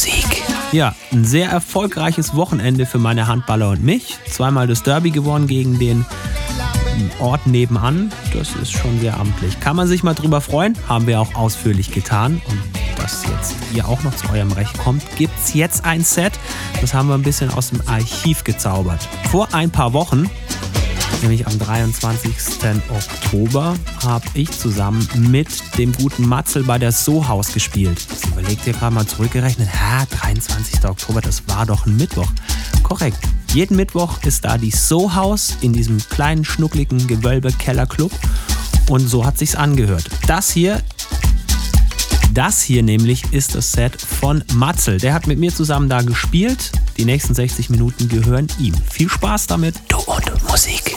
Musik. Ja, ein sehr erfolgreiches Wochenende für meine Handballer und mich. Zweimal das Derby gewonnen gegen den Ort nebenan. Das ist schon sehr amtlich. Kann man sich mal drüber freuen. Haben wir auch ausführlich getan. Und dass jetzt ihr auch noch zu eurem Recht kommt, gibt es jetzt ein Set. Das haben wir ein bisschen aus dem Archiv gezaubert. Vor ein paar Wochen nämlich am 23. Oktober, habe ich zusammen mit dem guten Matzel bei der So-Haus gespielt. Das überlegt ihr gerade mal zurückgerechnet, ha, 23. Oktober, das war doch ein Mittwoch. Korrekt. Jeden Mittwoch ist da die So-Haus in diesem kleinen, schnuckligen Gewölbe-Kellerclub. Und so hat sich's angehört. Das hier das hier nämlich ist das Set von Matzel. Der hat mit mir zusammen da gespielt. Die nächsten 60 Minuten gehören ihm. Viel Spaß damit. Du und Musik.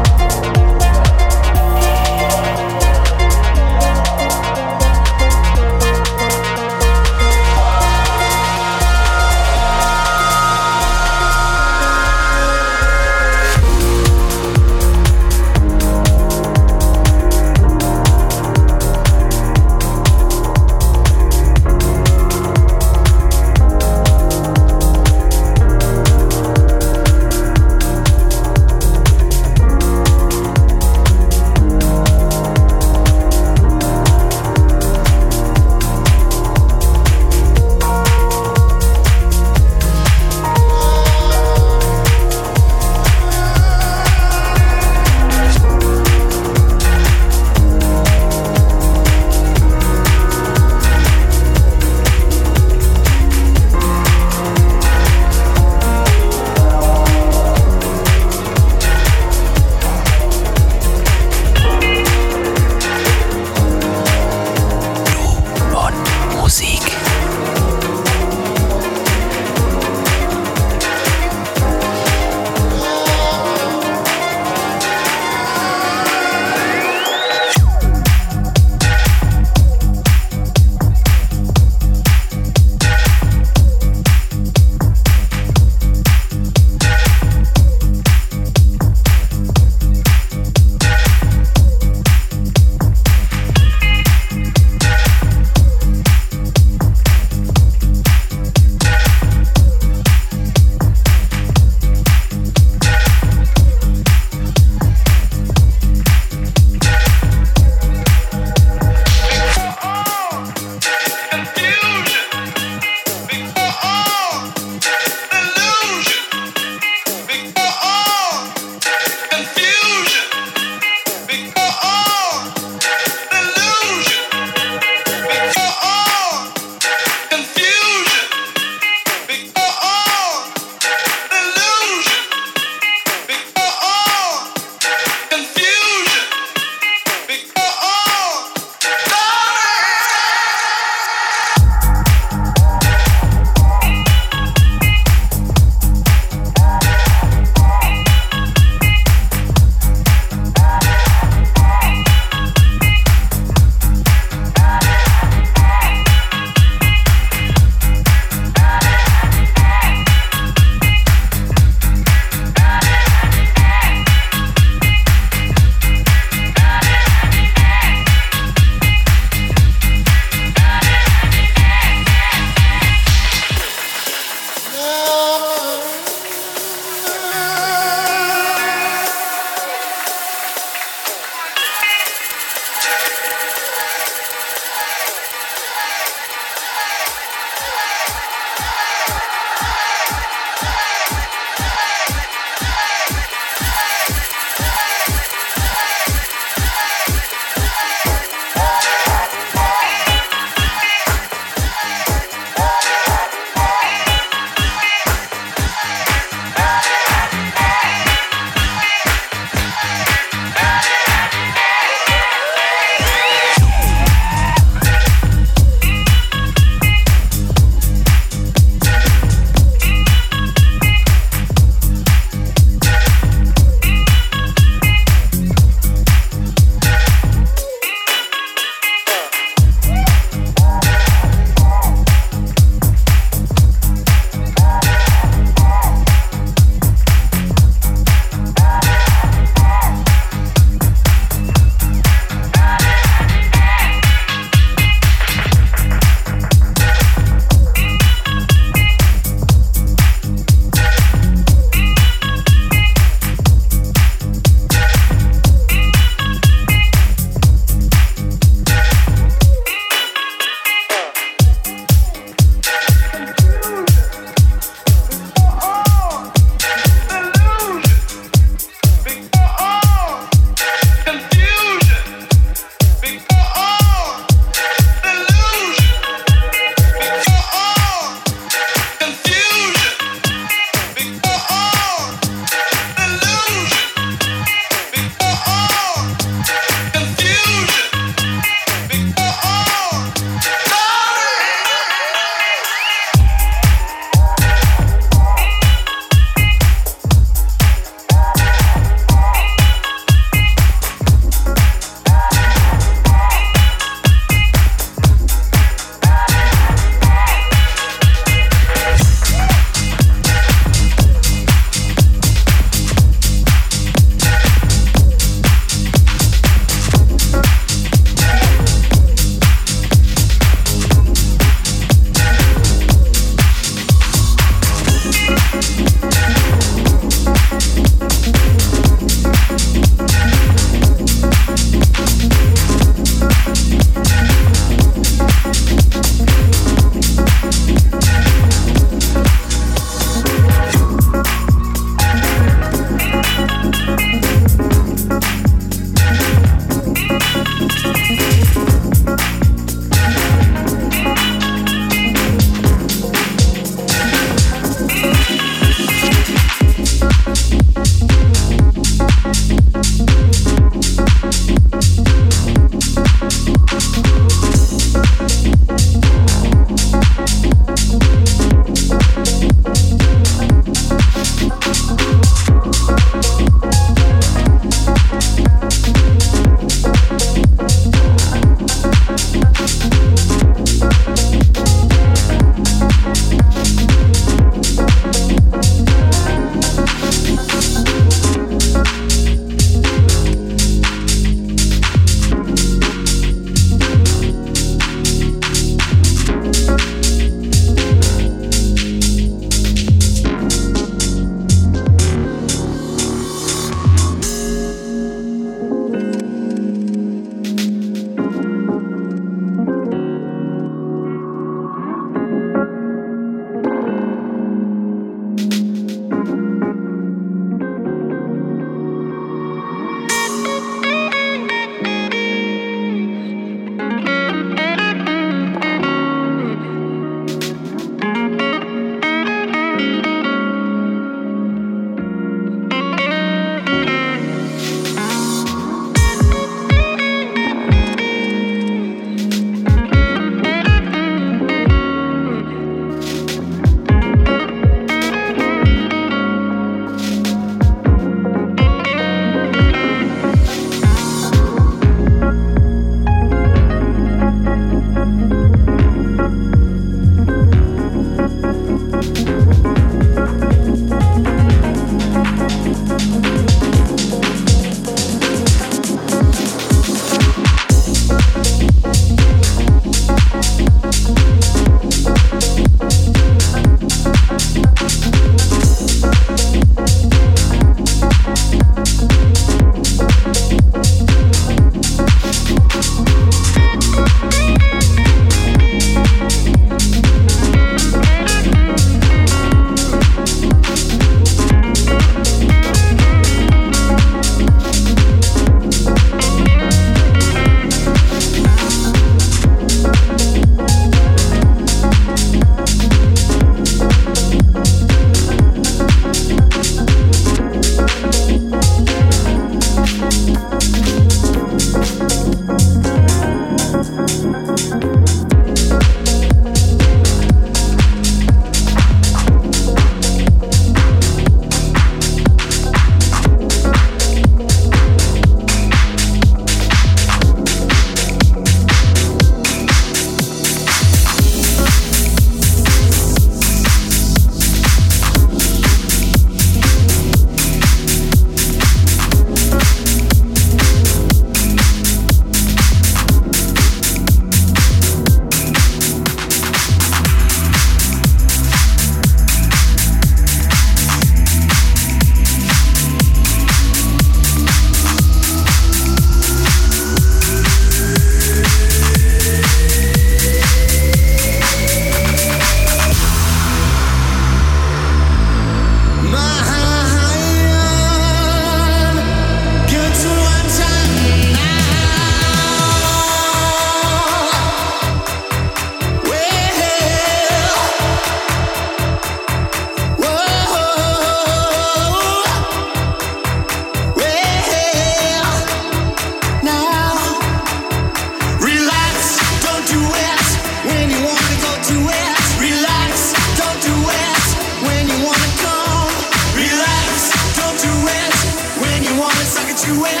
you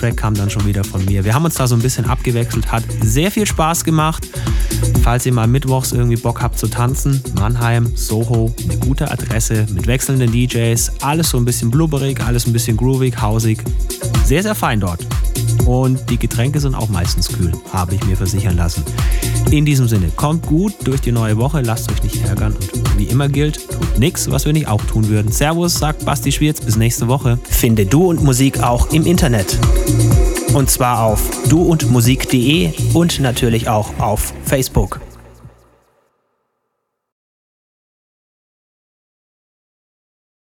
Track kam dann schon wieder von mir. Wir haben uns da so ein bisschen abgewechselt, hat sehr viel Spaß gemacht. Falls ihr mal mittwochs irgendwie Bock habt zu tanzen, Mannheim, Soho, eine gute Adresse mit wechselnden DJs, alles so ein bisschen blubberig, alles ein bisschen groovig, hausig. Sehr, sehr fein dort. Und die Getränke sind auch meistens kühl, habe ich mir versichern lassen. In diesem Sinne, kommt gut durch die neue Woche, lasst euch nicht ärgern und wie immer gilt, tut nichts, was wir nicht auch tun würden. Servus, sagt Basti Schwierz, bis nächste Woche. Finde Du und Musik auch im Internet. Und zwar auf duundmusik.de und natürlich auch auf Facebook.